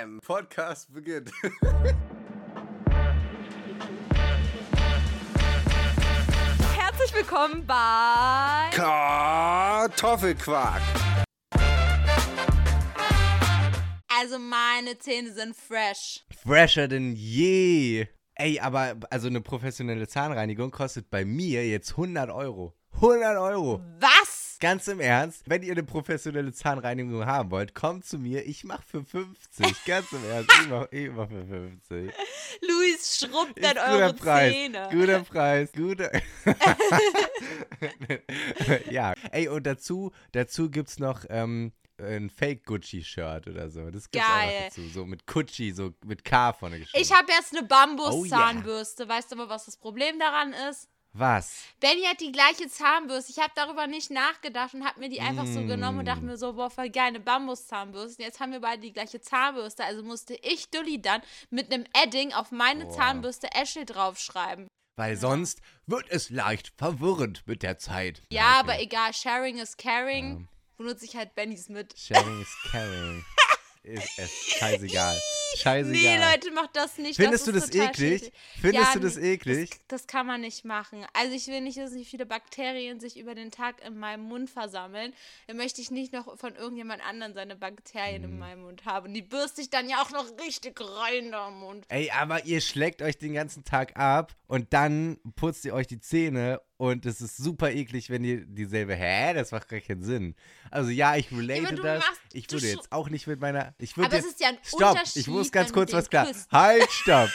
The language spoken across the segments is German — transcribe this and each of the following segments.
Bam! Podcast beginnt. Herzlich willkommen bei Kartoffelquark. Also meine Zähne sind fresh. Fresher denn je. Ey, aber also eine professionelle Zahnreinigung kostet bei mir jetzt 100 Euro. 100 Euro. Was? Ganz im Ernst, wenn ihr eine professionelle Zahnreinigung haben wollt, kommt zu mir. Ich mach für 50. Ganz im Ernst, ich mach, ich mach für 50. Luis schrubbt dann guter eure Preis. Zähne. Guter Preis, guter. ja. Ey, und dazu, dazu gibt's noch ähm, ein Fake-Gucci-Shirt oder so. Das gibt's auch Geil. noch dazu. So mit Gucci, so mit K vorne geschrieben. Ich habe jetzt eine Oh Bambus-Zahnbürste. Weißt du aber, was das Problem daran ist? Was? Benny hat die gleiche Zahnbürste. Ich habe darüber nicht nachgedacht und habe mir die einfach so genommen und dachte mir so, boah, voll geil, eine Bambus-Zahnbürste. Jetzt haben wir beide die gleiche Zahnbürste. Also musste ich, Dulli, dann mit einem Edding auf meine Boah. Zahnbürste Ashley draufschreiben. Weil sonst wird es leicht verwirrend mit der Zeit. Ja, Okay. aber egal. Sharing is caring. Benutze ich halt Bennys mit. Sharing is caring. Ist es scheißegal. Scheißegal. Nee, Leute, macht das nicht. Findest du ist das eklig? Findest Ja, du das eklig? Das, das kann man nicht machen. Also ich will nicht, dass sich viele Bakterien sich über den Tag in meinem Mund versammeln. Dann möchte ich nicht noch von irgendjemand anderem seine Bakterien Mhm. in meinem Mund haben. Und die bürste ich dann ja auch noch richtig rein da im Mund. Ey, aber ihr schlägt euch den ganzen Tag ab und dann putzt ihr euch die Zähne und es ist super eklig, wenn ihr dieselbe. Hä? Das macht gar keinen Sinn. Also ja, ich relate du das. machst- ich würde jetzt auch nicht mit meiner. Ich würde Aber es jetzt, ist ja ein Stopp! Ich muss ganz kurz was klar. küsst. Halt, stopp!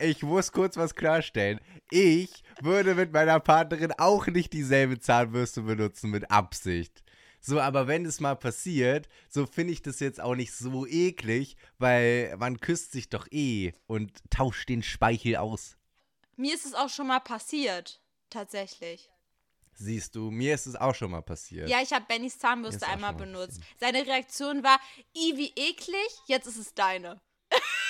Ich muss kurz was klarstellen. Ich würde mit meiner Partnerin auch nicht dieselbe Zahnbürste benutzen mit Absicht. So, aber wenn es mal passiert, so finde ich das jetzt auch nicht so eklig, weil man küsst sich doch eh und tauscht den Speichel aus. Mir ist es auch schon mal passiert. Tatsächlich. Siehst du, mir ist es auch schon mal passiert. Ja, ich habe Bennys Zahnbürste einmal benutzt. Seine Reaktion war, i, wie eklig, jetzt ist es deine.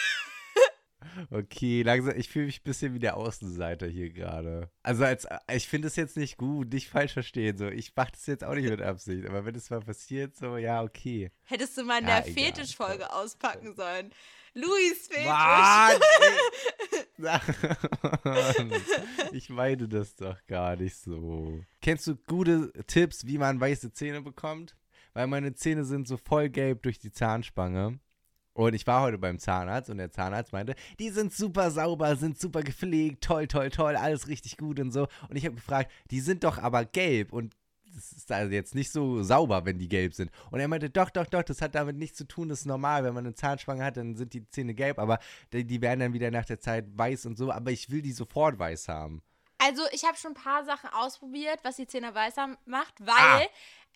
Okay, langsam, ich fühle mich ein bisschen wie der Außenseiter hier gerade. Also als ich finde es jetzt nicht gut, nicht falsch verstehen. So, ich mache das jetzt auch nicht mit Absicht, aber wenn es mal passiert, so, ja, okay. Hättest du mal in Ja, der. Fetischfolge auspacken sollen. Luis Fetisch. Mann, ich meine das doch gar nicht so. Kennst du gute Tipps, wie man weiße Zähne bekommt? Weil meine Zähne sind so voll gelb durch die Zahnspange. Und ich war heute beim Zahnarzt und der Zahnarzt meinte, die sind super sauber, sind super gepflegt, toll, toll, toll, alles richtig gut und so. Und ich habe gefragt, die sind doch aber gelb und das ist also jetzt nicht so sauber, wenn die gelb sind. Und er meinte, doch, doch, doch, das hat damit nichts zu tun, das ist normal. Wenn man eine Zahnspange hat, dann sind die Zähne gelb, aber die, die werden dann wieder nach der Zeit weiß und so. Aber ich will die sofort weiß haben. Also ich habe schon ein paar Sachen ausprobiert, was die Zähne weißer macht, weil Ah.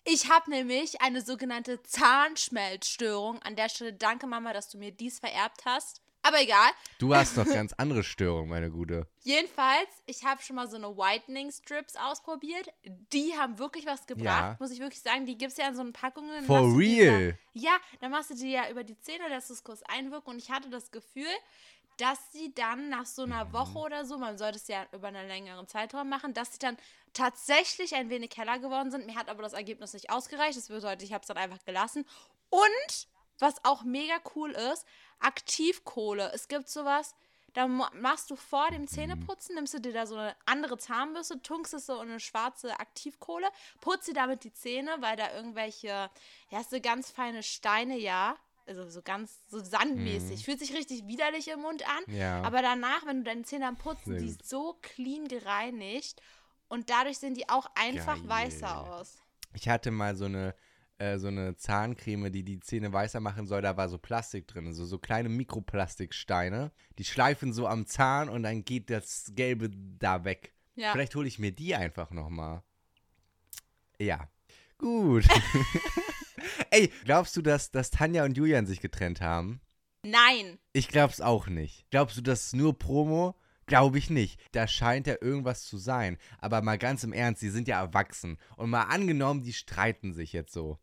Ich habe nämlich eine sogenannte Zahnschmelzstörung. An der Stelle danke Mama, dass du mir dies vererbt hast. Aber egal. Du hast doch ganz andere Störungen, meine Gute. Jedenfalls, ich habe schon mal so eine Whitening Strips ausprobiert. Die haben wirklich was gebracht, Ja. muss ich wirklich sagen. Die gibt es ja in so einen Packungen. For real? Ja, ja, dann machst du die ja über die Zähne, lässt es kurz einwirken. Und ich hatte das Gefühl, dass sie dann nach so Mhm. einer Woche oder so, man sollte es ja über einen längeren Zeitraum machen, dass sie dann tatsächlich ein wenig heller geworden sind. Mir hat aber das Ergebnis nicht ausgereicht. Das bedeutet, ich habe es dann einfach gelassen. Und was auch mega cool ist, Aktivkohle. Es gibt sowas, da ma- machst du vor dem Zähneputzen, nimmst du dir da so eine andere Zahnbürste, tunkst es so in eine schwarze Aktivkohle, putzt dir damit die Zähne, weil da irgendwelche, ja, so ganz feine Steine, ja, also so ganz so sandmäßig. Fühlt sich richtig widerlich im Mund an. Ja. Aber danach, wenn du deine Zähne am Putzen, die ist so clean gereinigt und dadurch sehen die auch einfach Geil. weißer aus. Ich hatte mal so eine, äh, so eine Zahncreme, die die Zähne weißer machen soll. Da war so Plastik drin, so, so kleine Mikroplastiksteine. Die schleifen so am Zahn und dann geht das Gelbe da weg. Ja. Vielleicht hole ich mir die einfach nochmal. Ja. Gut. Ey, glaubst du, dass, dass Tanja und Julian sich getrennt haben? Nein. Ich glaub's auch nicht. Glaubst du, das ist nur Promo? Glaube ich nicht. Da scheint ja irgendwas zu sein. Aber mal ganz im Ernst, die sind ja erwachsen. Und mal angenommen, die streiten sich jetzt so.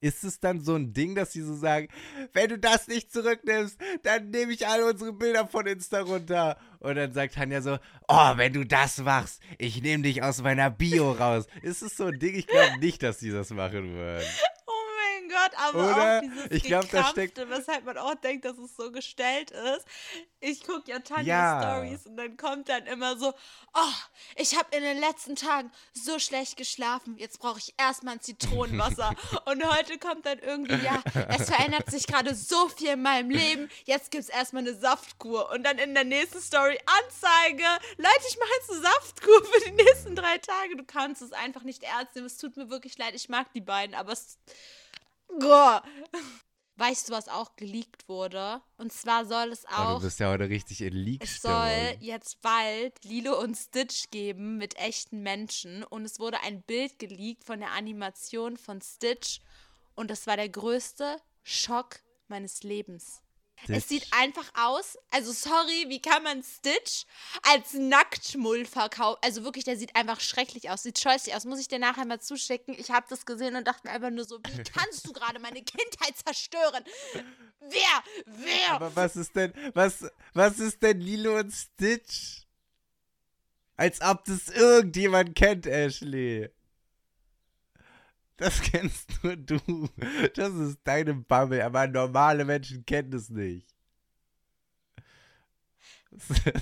Ist es dann so ein Ding, dass sie so sagen, wenn du das nicht zurücknimmst, dann nehme ich alle unsere Bilder von Insta runter. Und dann sagt Tanja so, oh, wenn du das machst, ich nehme dich aus meiner Bio raus. Ist es so ein Ding? Ich glaube nicht, dass sie das machen würden. Gott, aber Oder? auch dieses Ich glaub, da steckt- Gekrampfte, weshalb man auch denkt, dass es so gestellt ist. Ich gucke ja Tanja Ja. Stories und dann kommt dann immer so, oh, ich habe in den letzten Tagen so schlecht geschlafen, jetzt brauche ich erstmal ein Zitronenwasser. und heute kommt dann irgendwie, ja, es verändert sich gerade so viel in meinem Leben, jetzt gibt es erstmal eine Saftkur. Und dann in der nächsten Story Anzeige, Leute, ich mache jetzt eine Saftkur für die nächsten drei Tage. Du kannst es einfach nicht ernst nehmen. Es tut mir wirklich leid, ich mag die beiden, aber es. Weißt du, was auch geleakt wurde? Und zwar soll es Oh, auch. du bist ja heute richtig in leak Es soll jetzt bald Lilo und Stitch geben mit echten Menschen. Und es wurde ein Bild geleakt von der Animation von Stitch. Und das war der größte Schock meines Lebens. Es sieht einfach aus, also sorry, wie kann man Stitch als Nacktmull verkaufen? Also wirklich, der sieht einfach schrecklich aus, sieht scheußlich aus. Muss ich dir nachher mal zuschicken? Ich habe das gesehen und dachte mir einfach nur so, wie kannst du gerade meine Kindheit zerstören? Wer? Wer? Aber was ist denn, was, was ist denn Lilo und Stitch? Als ob das irgendjemand kennt, Ashley. Das kennst nur du. Das ist deine Bubble, aber normale Menschen kennen das nicht.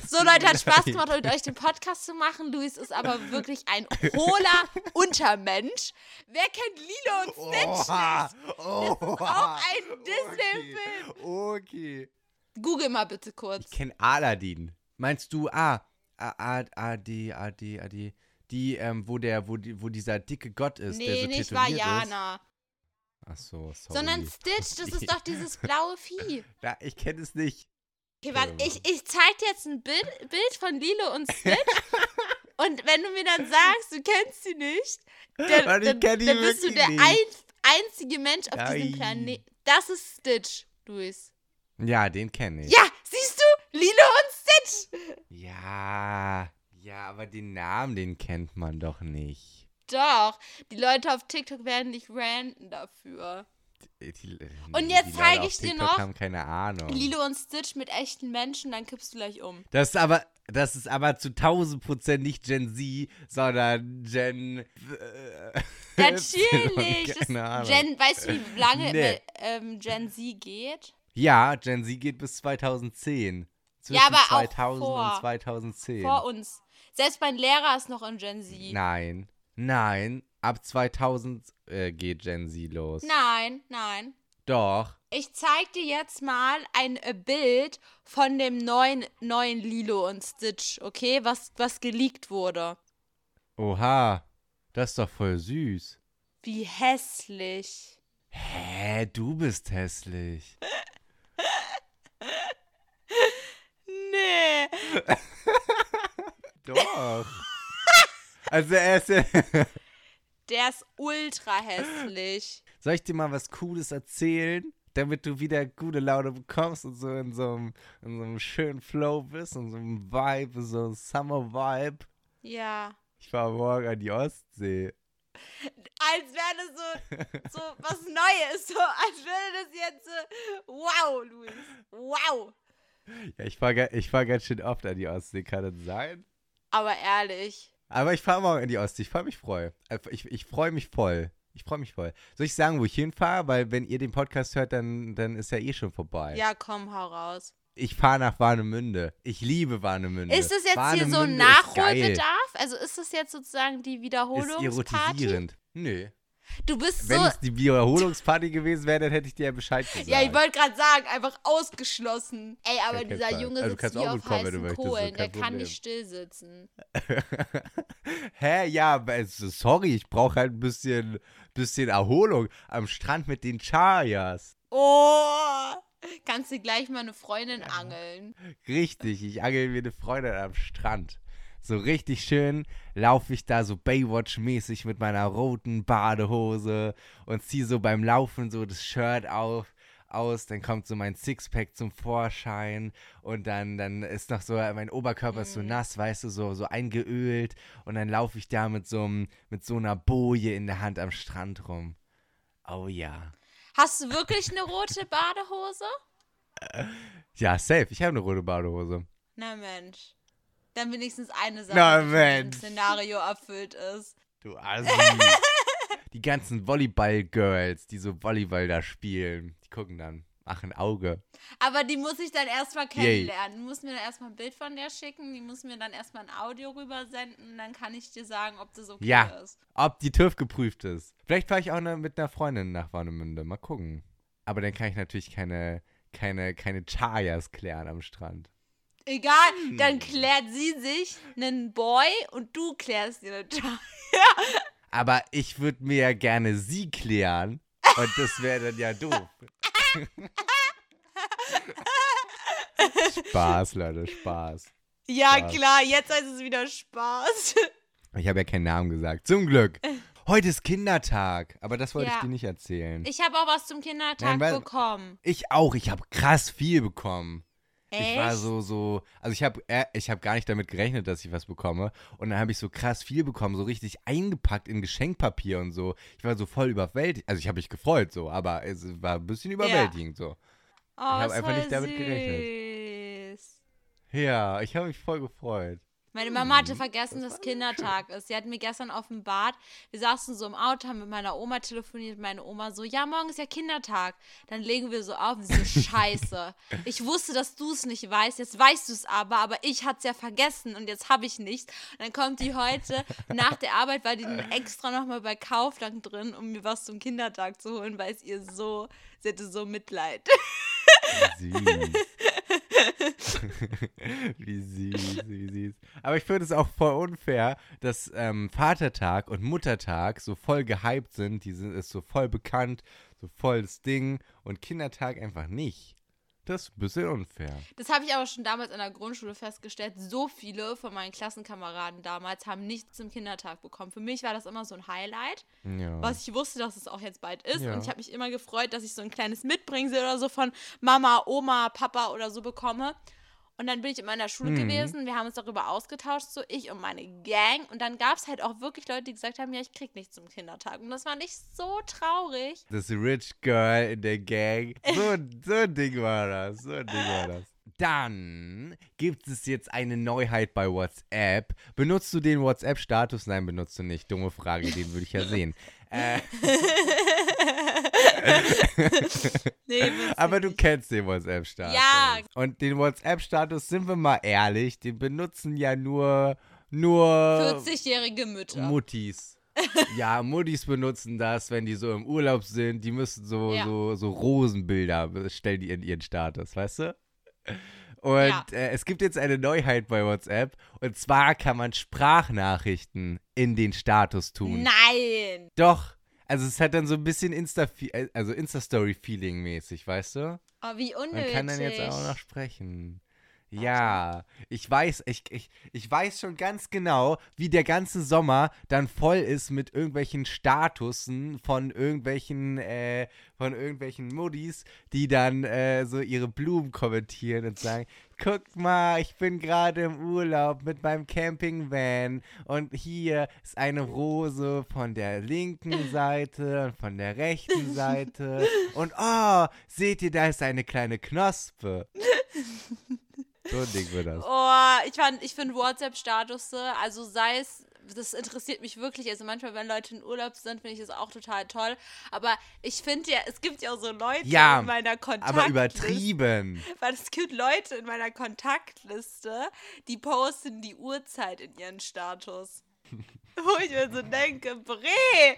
So, Leute, hat Spaß gemacht, mit euch den Podcast zu machen. Luis ist aber wirklich ein hohler Untermensch. Wer kennt Lilo und Stitch Oha, nicht? oha, auch ein Disney-Film. Okay, okay. Google mal bitte kurz. Ich kenne Aladdin. Meinst du, ah, A- A- AD, AD, AD, die, ähm, wo der, wo, die, wo dieser dicke Gott ist, der Nee, so nicht Vajana. ist? Ach so, sorry. Sondern Stitch, das ist doch dieses blaue Vieh. Ja, ich kenne es nicht. Okay, warte, ich, ich zeig dir jetzt ein Bild, Bild von Lilo und Stitch. und wenn du mir dann sagst, du kennst sie nicht, dann, dann, kenn die dann bist du der ein, einzige Mensch auf Nein. diesem Planeten. Das ist Stitch, Luis. Ja, den kenne ich. Ja, siehst du? Lilo und Stitch. Ja, ja, aber den Namen, den kennt man doch nicht. Doch, die Leute auf TikTok werden nicht ranten dafür. Die, die, Und jetzt zeige ich dir noch haben keine Ahnung. Lilo und Stitch mit echten Menschen, dann kippst du gleich um. Das ist aber, das ist aber zu 1000 Prozent nicht Gen Z, sondern Gen. Äh, Natürlich. Das keine Ahnung. Gen, weißt du, wie lange Nee. ähm, Gen Z geht? ja, Gen Z geht bis 2010. Zwischen Ja, aber auch 2000 vor. und 2010. Vor uns. Selbst mein Lehrer ist noch in Gen Z. Nein, nein, ab 2000 äh, geht Gen Z los. Nein, nein. Doch. Ich zeig dir jetzt mal ein äh, Bild von dem neuen, neuen Lilo und Stitch, okay? Was, was geleakt wurde. Oha, das ist doch voll süß. Wie hässlich. Hä, du bist hässlich. Nee. Doch. also er ist ja. Der ist ultra hässlich. Soll ich dir mal was Cooles erzählen, damit du wieder gute Laune bekommst und so in so einem, in so einem schönen Flow bist und so einem Vibe, so einem Summer-Vibe? Ja. Ich fahr morgen an die Ostsee. Als wäre das so, so was Neues. So, als würde das jetzt so. Wow, Luis. Wow. Ja, ich fahr, ga- ich fahr ganz schön oft an die Ostsee, kann das sein? Aber ehrlich. Aber ich fahr morgen an die Ostsee, ich freu mich voll. Ich, ich freue mich voll. Ich freue mich voll. Soll ich sagen, wo ich hinfahre? Weil wenn ihr den Podcast hört, dann, dann ist ja eh schon vorbei. Ja, komm, hau raus. Ich fahre nach Warnemünde. Ich liebe Warnemünde. Ist das jetzt hier so ein ist. Nachholbedarf? Also ist das jetzt sozusagen die Ist Wiederholungsparty? erotisierend. Nö. Du bist Wenn so. es die Wiederholungsparty gewesen wäre, dann hätte ich dir ja Bescheid gesagt. Ja, ich wollte gerade sagen, einfach ausgeschlossen. Ey, aber kein dieser. Junge Also du sitzt auch auf wenn heißen möchtest, Kohlen. Der kein kann Problem. nicht still sitzen. Hä? Ja, sorry, ich brauche halt ein bisschen, bisschen Erholung am Strand mit den Chayas. Oh! Kannst du gleich mal eine Freundin angeln? Richtig, ich angel mir eine Freundin am Strand. So richtig schön laufe ich da so Baywatch-mäßig mit meiner roten Badehose und ziehe so beim Laufen so das Shirt auf, aus. Dann kommt so mein Sixpack zum Vorschein und dann, dann ist noch so, mein Oberkörper ist so Mhm. nass, weißt du, so, so eingeölt. Und dann laufe ich da mit so, einem- mit so einer Boje in der Hand am Strand rum. Oh ja. Hast du wirklich eine rote Badehose? Ja, safe. Ich habe eine rote Badehose. Na Mensch. Dann wenigstens eine Sache, Na die dem Szenario erfüllt ist. Du Assi. die ganzen Volleyball-Girls, die so Volleyball da spielen, die gucken dann, machen Auge. Aber die muss ich dann erstmal kennenlernen. Du musst mir dann erstmal ein Bild von der schicken, die muss mir dann erstmal ein Audio rübersenden dann kann ich dir sagen, ob das okay Ja. ist. Ob die TÜV geprüft ist. Vielleicht fahre ich auch mit einer Freundin nach Warnemünde. Mal gucken. Aber dann kann ich natürlich keine, keine, keine Chayas klären am Strand. Egal, Hm. dann klärt sie sich einen Boy und du klärst dir eine Chaya. Aber ich würde mir ja gerne sie klären. Und das wäre dann ja doof. Spaß, Leute, Spaß. Ja, Spaß. klar, jetzt heißt es wieder Spaß. Ich habe ja keinen Namen gesagt. Zum Glück. Heute ist Kindertag. Aber das wollte Ja. ich dir nicht erzählen. Ich habe auch was zum Kindertag Nein, bekommen. Ich auch. Ich habe krass viel bekommen. Ich war so, so, also ich habe äh, ich hab gar nicht damit gerechnet, dass ich was bekomme. Und dann habe ich so krass viel bekommen, so richtig eingepackt in Geschenkpapier und so. Ich war so voll überwältigt. Also ich habe mich gefreut so, aber es war ein bisschen überwältigend so. oh, hab ist einfach nicht damit süß. Ja, ich habe mich voll gefreut. Meine Mama hatte vergessen, das dass. Kindertag ist. Sie hat mir gestern offenbart, wir saßen so im Auto, haben mit meiner Oma telefoniert, meine Oma so, ja, morgen ist ja Kindertag. Dann legen wir so auf und sie so, scheiße. Ich wusste, dass du es nicht weißt, jetzt weißt du es aber, aber ich hatte es ja vergessen und jetzt habe ich nichts. Und dann kommt die heute, nach der Arbeit war die dann extra nochmal bei Kaufland drin, um mir was zum Kindertag zu holen, weil es ihr so, sie hatte so Mitleid. Süß. wie süß, wie süß. Aber ich finde es auch voll unfair, dass ähm, Vatertag und Muttertag so voll gehypt sind. Die sind ist so voll bekannt, so voll das Ding. Und Kindertag einfach nicht. Das ist ein bisschen unfair. Das habe ich aber schon damals in der Grundschule festgestellt. So viele von meinen Klassenkameraden damals haben nichts zum Kindertag bekommen. Für mich war das immer so ein Highlight, Ja. was ich wusste, dass es auch jetzt bald ist. Ja. Und ich habe mich immer gefreut, dass ich so ein kleines Mitbringsel oder so von Mama, Oma, Papa oder so bekomme. Und dann bin ich in meiner Schule Mhm. gewesen. Wir haben uns darüber ausgetauscht, so ich und meine Gang. Und dann gab es halt auch wirklich Leute, die gesagt haben, ja, ich krieg nichts zum Kindertag. Und das fand ich so traurig. Das Rich Girl in der Gang. So, so ein Ding war das. So ein Ding war das. Dann gibt es jetzt eine Neuheit bei WhatsApp. Benutzt du den WhatsApp-Status? Nein, benutzt du nicht. Dumme Frage, den würde ich ja sehen. äh, Nee, aber du kennst den WhatsApp-Status. Ja. Und den WhatsApp-Status, sind wir mal ehrlich, den benutzen ja nur, nur 40-jährige Mütter. Muttis. ja, Muttis benutzen das, wenn die so im Urlaub sind. Die müssen so, Ja. so, so Rosenbilder stellen die in ihren Status, weißt du? Und Ja. äh, es gibt jetzt eine Neuheit bei WhatsApp. Und zwar kann man Sprachnachrichten in den Status tun. Nein! Doch. Also es hat dann so ein bisschen Insta, also Insta-Story-Feeling mäßig, weißt du? Oh, wie Man unnötig. kann dann jetzt auch noch sprechen. Ja, ich weiß, ich, ich, ich weiß schon ganz genau, wie der ganze Sommer dann voll ist mit irgendwelchen Statusen von irgendwelchen, äh, von irgendwelchen Muddis, die dann äh, so ihre Blumen kommentieren und sagen, guck mal, ich bin gerade im Urlaub mit meinem Campingvan und hier ist eine Rose von der linken Seite und von der rechten Seite und oh, seht ihr, da ist eine kleine Knospe. So ein Ding wird das. Oh, ich, fand- ich finde WhatsApp-Status, also sei es, das interessiert mich wirklich. Also manchmal, wenn Leute in Urlaub sind, finde ich das auch total toll. Aber ich finde ja, es gibt ja auch so Leute Ja, in meiner Kontaktliste. Aber übertrieben. Weil es gibt Leute in meiner Kontaktliste, die posten die Uhrzeit in ihren Status. Wo ich mir so denke, Bre,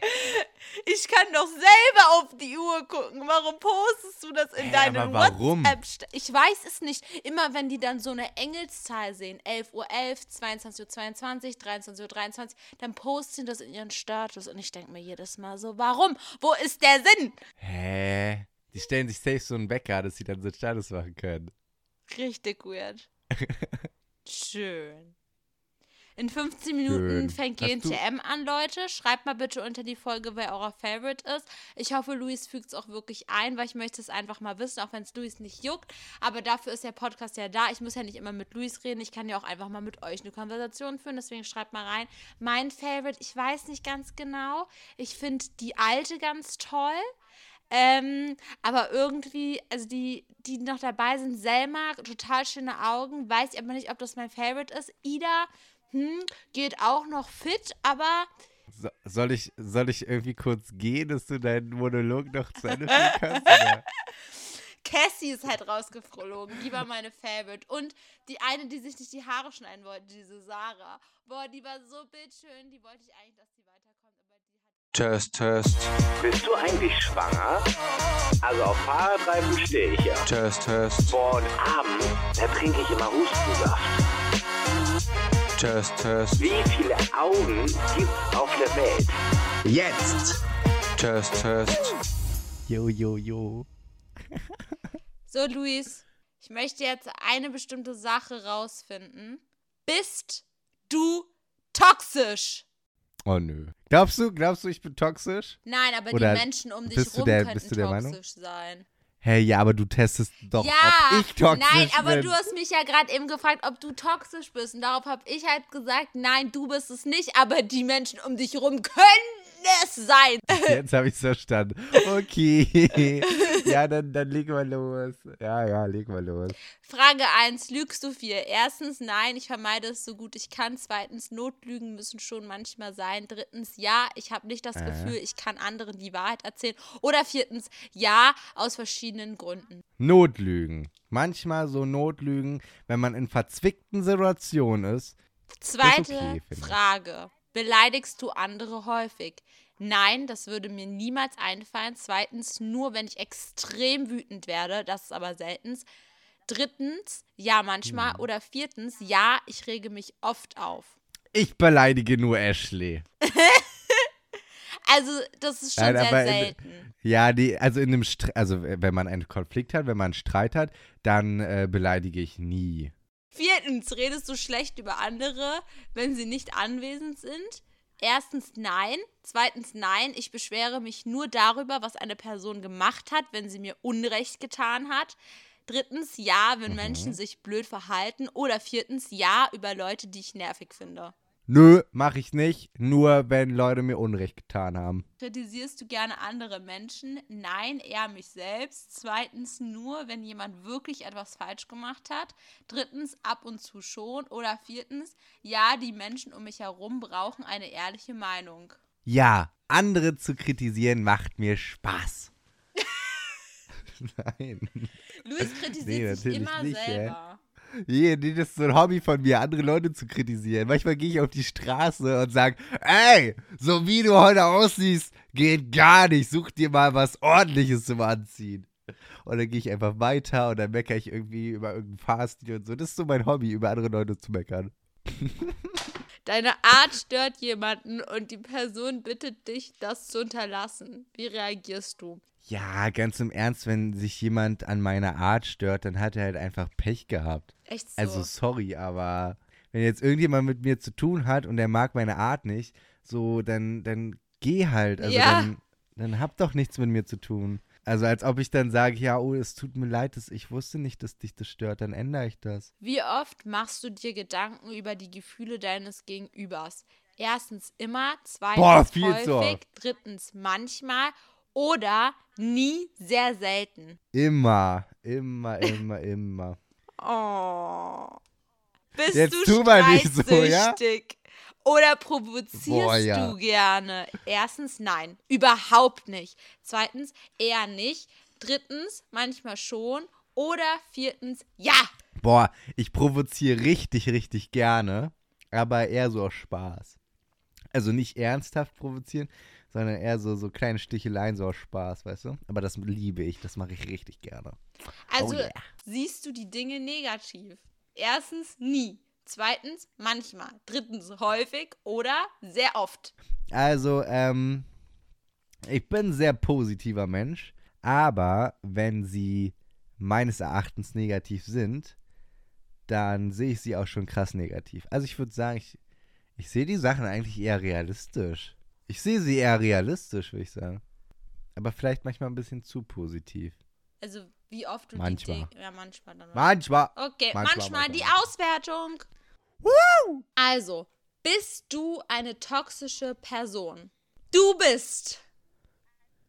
ich kann doch selber auf die Uhr gucken. Warum postest du das in Hä, deinen? WhatsApp? Ich weiß es nicht. Immer wenn die dann so eine Engelszahl sehen, 11.11 Uhr, 22.22 Uhr, 23.23 Uhr, dann posten die das in ihren Status. Und ich denke mir jedes Mal so, warum? Wo ist der Sinn? Hä? Die stellen sich safe so einen Wecker, dass sie dann so einen Status machen können. Richtig weird. Schön. In 15 Minuten Schön. fängt GNTM an, Leute. Schreibt mal bitte unter die Folge, wer euer Favorite ist. Ich hoffe, Luis fügt es auch wirklich ein, weil ich möchte es einfach mal wissen, auch wenn es Luis nicht juckt. Aber dafür ist der Podcast ja da. Ich muss ja nicht immer mit Luis reden. Ich kann ja auch einfach mal mit euch eine Konversation führen. Deswegen schreibt mal rein. Mein Favorite, ich weiß nicht ganz genau. Ich finde die alte ganz toll. Ähm, aber irgendwie, also die, die noch dabei sind, Selma, total schöne Augen, weiß ich aber nicht, ob das mein Favorite ist. Ida, hm, geht auch noch fit, aber So, soll, ich, soll ich irgendwie kurz gehen, dass du deinen Monolog noch zu Ende führen kannst? Cassie ist halt rausgeflogen. Die war meine Favorite. Und die eine, die sich nicht die Haare schneiden wollte, diese Sarah. Boah, die war so bildschön. Die wollte ich eigentlich, dass die weiterkommt. Aber die hat. Test, Test, Bist du eigentlich schwanger? Also auf Fahrradreifen stehe ich ja. Test, Test, Boah, und abends, da trinke ich immer Hustensaft. Test, Test, Wie viele Augen gibt's auf der Welt? Jetzt! Test, Test. Jo, jo, jo. So, Luis, ich möchte jetzt eine bestimmte Sache rausfinden. Bist du toxisch? Oh nö. Glaubst du, glaubst du, ich bin toxisch? Nein, aber Oder die Menschen um dich rum der- könnten der Meinung? toxisch sein. Hey, ja, aber du testest doch, ja, ob ich toxisch nein, aber bin. du hast mich ja gerade eben gefragt, ob du toxisch bist. Und darauf habe ich halt gesagt, nein, du bist es nicht, aber die Menschen um dich rum können es sein. Jetzt habe ich es verstanden. Okay. ja, dann, dann leg mal los. Ja, ja, leg mal los. Frage 1, lügst du viel? Erstens, nein, ich vermeide es so gut ich kann. Zweitens, Notlügen müssen schon manchmal sein. Drittens, ja, ich habe nicht das Äh. Gefühl, ich kann anderen die Wahrheit erzählen. Oder viertens, ja, aus verschiedenen Gründen. Notlügen. Manchmal so Notlügen, wenn man in verzwickten Situationen ist. Zweite okay. Frage. Beleidigst du andere häufig? Nein, das würde mir niemals einfallen. Zweitens, nur wenn ich extrem wütend werde, das ist aber selten. Drittens, ja, manchmal. Hm. Oder viertens, ja, ich rege mich oft auf. Ich beleidige nur Ashley. Also, das ist schon Nein, sehr aber in- selten. Ja, die, also in einem Str also wenn man einen Konflikt hat, wenn man einen Streit hat, dann äh, beleidige ich nie. Viertens, redest du schlecht über andere, wenn sie nicht anwesend sind? Erstens nein. Zweitens nein. Ich beschwere mich nur darüber, was eine Person gemacht hat, wenn sie mir Unrecht getan hat. Drittens ja, wenn Mhm. Menschen sich blöd verhalten. Oder viertens ja über Leute, die ich nervig finde. Nö, mache ich nicht, nur wenn Leute mir Unrecht getan haben. Kritisierst du gerne andere Menschen? Nein, eher mich selbst. Zweitens nur, wenn jemand wirklich etwas falsch gemacht hat. Drittens ab und zu schon. Oder viertens, ja, die Menschen um mich herum brauchen eine ehrliche Meinung. Ja, andere zu kritisieren macht mir Spaß. Nein. Luis kritisiert Nee, sich immer nicht, selber. Je, nee, das ist so ein Hobby von mir, andere Leute zu kritisieren. Manchmal gehe ich auf die Straße und sage, ey, so wie du heute aussiehst, geht gar nicht. Such dir mal was Ordentliches zum Anziehen. Und dann gehe ich einfach weiter und dann meckere ich irgendwie über irgendeinen Fahrstil und so. Das ist so mein Hobby, über andere Leute zu meckern. Deine Art stört jemanden und die Person bittet dich, das zu unterlassen. Wie reagierst du? Ja, ganz im Ernst, wenn sich jemand an meiner Art stört, dann hat er halt einfach Pech gehabt. Echt so. Also sorry, aber wenn jetzt irgendjemand mit mir zu tun hat und der mag meine Art nicht, so, dann, dann geh halt. Also Ja. dann, dann hab doch nichts mit mir zu tun. Also als ob ich dann sage, ja, oh, es tut mir leid, dass ich wusste nicht, dass dich das stört, dann ändere ich das. Wie oft machst du dir Gedanken über die Gefühle deines Gegenübers? Erstens immer, zweitens Boah, viel zu häufig, oft. drittens manchmal oder nie sehr selten. Immer, immer, immer, immer. Oh. Bist Jetzt du tu mal nicht so, ja? Oder provozierst Boah, ja. du gerne? Erstens, nein, überhaupt nicht. Zweitens, eher nicht. Drittens, manchmal schon. Oder viertens, ja. Boah, ich provoziere richtig, richtig gerne, aber eher so aus Spaß. Also nicht ernsthaft provozieren, sondern eher so, so kleine Sticheleien, so aus Spaß, weißt du? Aber das liebe ich, das mache ich richtig gerne. Also Oh yeah. siehst du die Dinge negativ. Erstens, nie. Zweitens, manchmal. Drittens, häufig oder sehr oft. Also, ähm, ich bin ein sehr positiver Mensch, aber wenn sie meines Erachtens negativ sind, dann sehe ich sie auch schon krass negativ. Also ich würde sagen, ich, ich sehe die Sachen eigentlich eher realistisch. Ich sehe sie eher realistisch, würde ich sagen. Aber vielleicht manchmal ein bisschen zu positiv. Also wie oft du Manchmal. die Dinge. Ja, manchmal dann. Manchmal. Okay, Manchmal, manchmal, die manchmal. Auswertung. Also, bist du eine toxische Person? Du bist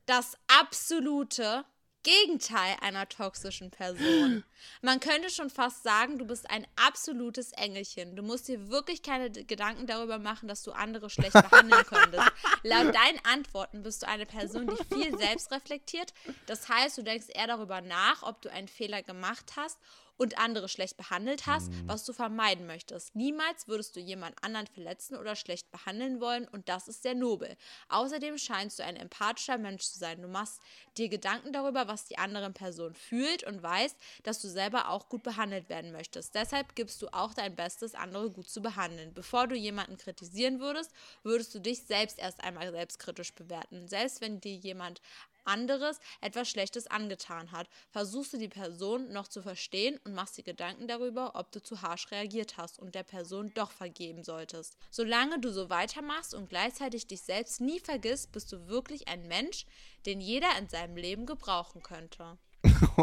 das absolute Gegenteil einer toxischen Person. Man könnte schon fast sagen, du bist ein absolutes Engelchen. Du musst dir wirklich keine Gedanken darüber machen, dass du andere schlecht behandeln könntest. Laut deinen Antworten bist du eine Person, die viel selbst reflektiert. Das heißt, du denkst eher darüber nach, ob du einen Fehler gemacht hast und andere schlecht behandelt hast, was du vermeiden möchtest. Niemals würdest du jemand anderen verletzen oder schlecht behandeln wollen und das ist sehr nobel. Außerdem scheinst du ein empathischer Mensch zu sein. Du machst dir Gedanken darüber, was die andere Person fühlt und weißt, dass du selber auch gut behandelt werden möchtest. Deshalb gibst du auch dein Bestes, andere gut zu behandeln. Bevor du jemanden kritisieren würdest, würdest du dich selbst erst einmal selbstkritisch bewerten. Selbst wenn dir jemand anderes etwas Schlechtes angetan hat, versuchst du die Person noch zu verstehen und machst dir Gedanken darüber, ob du zu harsch reagiert hast und der Person doch vergeben solltest. Solange du so weitermachst und gleichzeitig dich selbst nie vergisst, bist du wirklich ein Mensch, den jeder in seinem Leben gebrauchen könnte.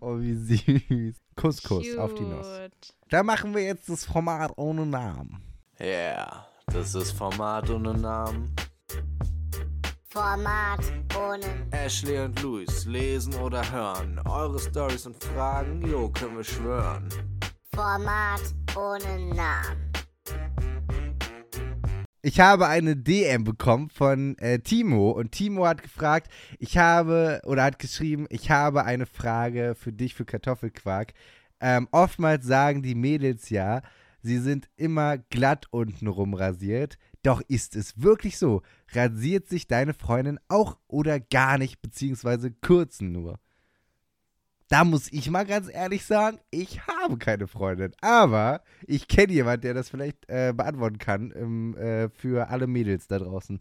oh, wie süß. Kuss, Kuss auf die Nuss. Cute. Da machen wir jetzt das Format ohne Namen. Yeah, das ist Format ohne Namen. Format ohne Ashley und Luis lesen oder hören. Eure Stories und Fragen, jo, können wir schwören. Format ohne Namen. Ich habe eine DM bekommen von äh, Timo und Timo hat gefragt, ich habe oder hat geschrieben, ich habe eine Frage für dich für Kartoffelquark. Ähm, oftmals sagen die Mädels ja, sie sind immer glatt untenrum rasiert. Doch ist es wirklich so? Rasiert sich deine Freundin auch oder gar nicht, beziehungsweise kürzen nur? Da muss ich mal ganz ehrlich sagen, ich habe keine Freundin. Aber ich kenne jemanden, der das vielleicht äh, beantworten kann ähm, äh, für alle Mädels da draußen.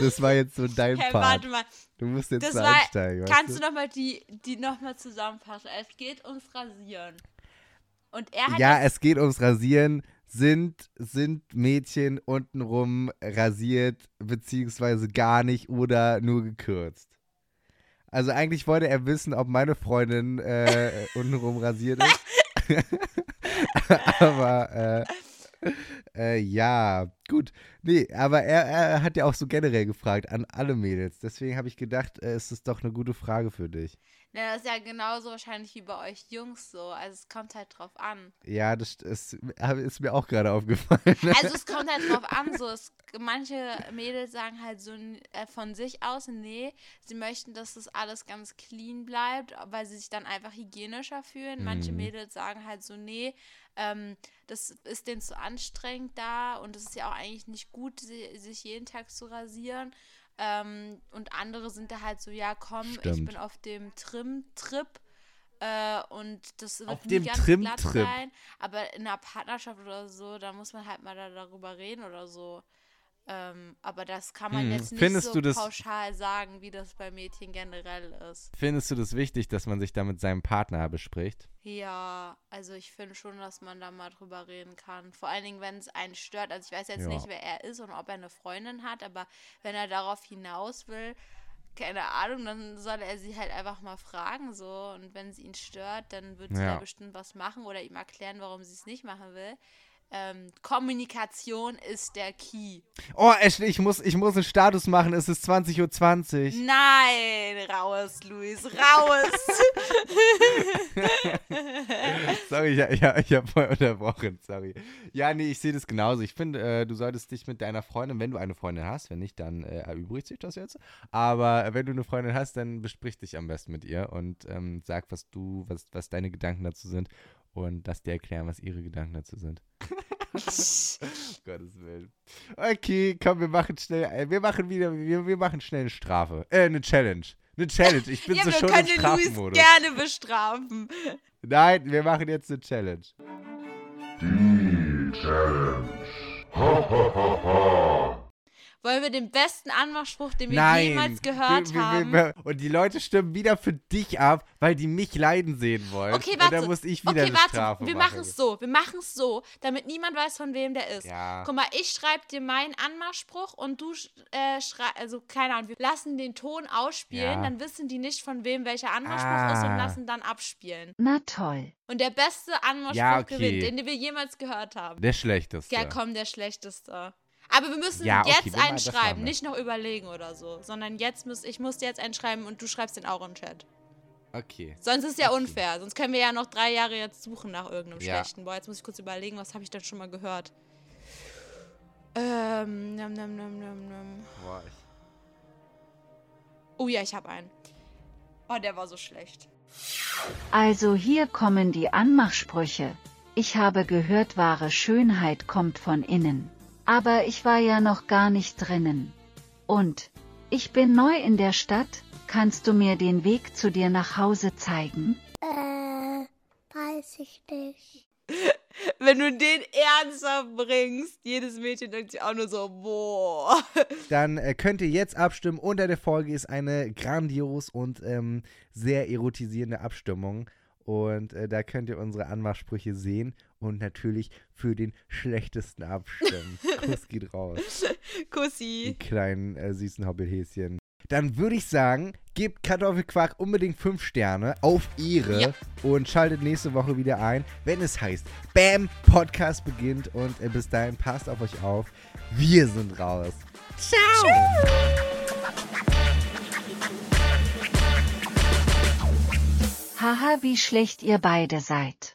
Das war jetzt so dein Hey, Part. warte mal. Du musst jetzt Das so war, einsteigen. kannst du? du nochmal die, die nochmal zusammenfassen? Es geht ums Rasieren. Und er hat Ja, es geht ums Rasieren. Sind, sind Mädchen untenrum rasiert, beziehungsweise gar nicht oder nur gekürzt? Also eigentlich wollte er wissen, ob meine Freundin äh, untenrum rasiert ist. aber äh, äh, ja, gut. Nee, aber er, er hat ja auch so generell gefragt an alle Mädels. Deswegen habe ich gedacht, äh, es ist doch eine gute Frage für dich. Ja, das ist ja genauso wahrscheinlich wie bei euch Jungs so. Also es kommt halt drauf an. Ja, das ist, ist mir auch gerade aufgefallen. Also es kommt halt drauf an, so es, manche Mädels sagen halt so äh, von sich aus, nee, sie möchten, dass das alles ganz clean bleibt, weil sie sich dann einfach hygienischer fühlen. Manche Mhm. Mädels sagen halt so, nee, ähm, das ist denen zu anstrengend da und es ist ja auch eigentlich nicht gut, si- sich jeden Tag zu rasieren. Ähm, und andere sind da halt so, ja komm, ich Stimmt. bin auf dem Trim-Trip. Äh, und das wird Auf dem ganz glatt Trim-Trip. sein. Aber in einer Partnerschaft oder so, da muss man halt mal da, darüber reden oder so. Ähm, aber das kann man Hm. jetzt nicht Findest so du das- pauschal sagen, wie das bei Mädchen generell ist. Findest du das wichtig, dass man sich da mit seinem Partner bespricht? Ja, also ich finde schon, dass man da mal drüber reden kann. Vor allen Dingen, wenn es einen stört. Also ich weiß jetzt Ja. nicht, wer er ist und ob er eine Freundin hat, aber wenn er darauf hinaus will, keine Ahnung, dann soll er sie halt einfach mal fragen so. Und wenn es ihn stört, dann wird sie Ja. da bestimmt was machen oder ihm erklären, warum sie es nicht machen will. Ähm, Kommunikation ist der Key. Oh, Ashley, ich muss, ich muss einen Status machen. Es ist 20.20 Uhr. Nein, raus, Luis, raus. Sorry, ich, ich, ich habe voll unterbrochen. Sorry. Ja, nee, ich sehe das genauso. Ich finde, äh, du solltest dich mit deiner Freundin, wenn du eine Freundin hast, wenn nicht, dann äh, erübrigt sich das jetzt. Aber wenn du eine Freundin hast, dann besprich dich am besten mit ihr und ähm, sag, was du, was, was deine Gedanken dazu sind und lass dir erklären, was ihre Gedanken dazu sind. Gottes Willen. Okay, komm, wir machen schnell, äh, wir machen wieder, wir, wir machen schnell eine Strafe. Äh, eine Challenge. Eine Challenge. Ich bin ja, so wir schon im können den Luis gerne bestrafen. Nein, wir machen jetzt eine Challenge. Wollen wir den besten Anmachspruch, den wir Nein. jemals gehört wir, wir, haben? Wir, und die Leute stimmen wieder für dich ab, weil die mich leiden sehen wollen. Okay, Und warte. dann muss ich wieder okay, eine warte. Strafe wir machen. es so. Wir machen es so, damit niemand weiß, von wem der ist. Ja. Guck mal, ich schreibe dir meinen Anmachspruch und du äh, schreibst, also keine Ahnung, wir lassen den Ton ausspielen, Ja. dann wissen die nicht, von wem welcher Anmachspruch ist und Ah. lassen dann abspielen. Na toll. Und der beste Anmachspruch Ja, okay. gewinnt, den wir jemals gehört haben. Der schlechteste. Ja, komm, der schlechteste. Aber wir müssen Ja, okay, jetzt wir machen- einen das machen schreiben, wir. nicht noch überlegen oder so, sondern jetzt muss ich muss jetzt einen schreiben und du schreibst den auch in den Chat. Okay. Sonst ist es ja Okay. unfair. Sonst können wir ja noch drei Jahre jetzt suchen nach irgendeinem Ja. schlechten. Boah, jetzt muss ich kurz überlegen, was habe ich denn schon mal gehört? Ähm, nam, nam, nam, nam, nam. Boah, ich Oh ja, ich habe einen. Oh, der war so schlecht. Also hier kommen die Anmachsprüche. Ich habe gehört, wahre Schönheit kommt von innen. Aber ich war ja noch gar nicht drinnen. Und, ich bin neu in der Stadt, kannst du mir den Weg zu dir nach Hause zeigen? Äh, weiß ich nicht. Wenn du den ernsthaft bringst, jedes Mädchen denkt sich auch nur so, boah. Dann äh, könnt ihr jetzt abstimmen. Unter der Folge ist eine grandios und ähm, sehr erotisierende Abstimmung. Und äh, da könnt ihr unsere Anmachsprüche sehen und natürlich für den schlechtesten abstimmen. Kuss geht raus, die Kussi. kleinen äh, süßen Hobbithäschen. Dann würde ich sagen, gebt Kartoffelquark unbedingt 5 Sterne auf Ehre Ja. und schaltet nächste Woche wieder ein, wenn es heißt Bam Podcast beginnt und äh, bis dahin passt auf euch auf. Wir sind raus. Haha, wie schlecht ihr beide seid.